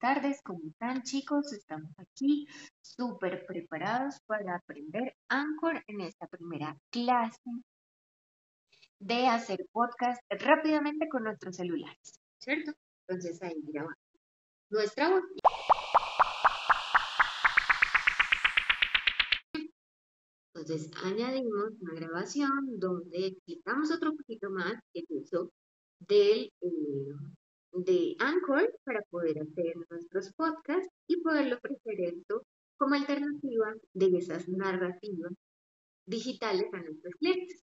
tardes, ¿cómo están chicos? Estamos aquí súper preparados para aprender Anchor en esta primera clase de hacer podcast rápidamente con nuestros celulares, ¿cierto? Entonces ahí grabamos nuestra voz. Entonces añadimos una grabación donde explicamos otro poquito más el uso del, eh, de Anchor para poder hacer nuestros podcasts y poderlo ofrecer esto como alternativa de esas narrativas digitales a nuestros clientes.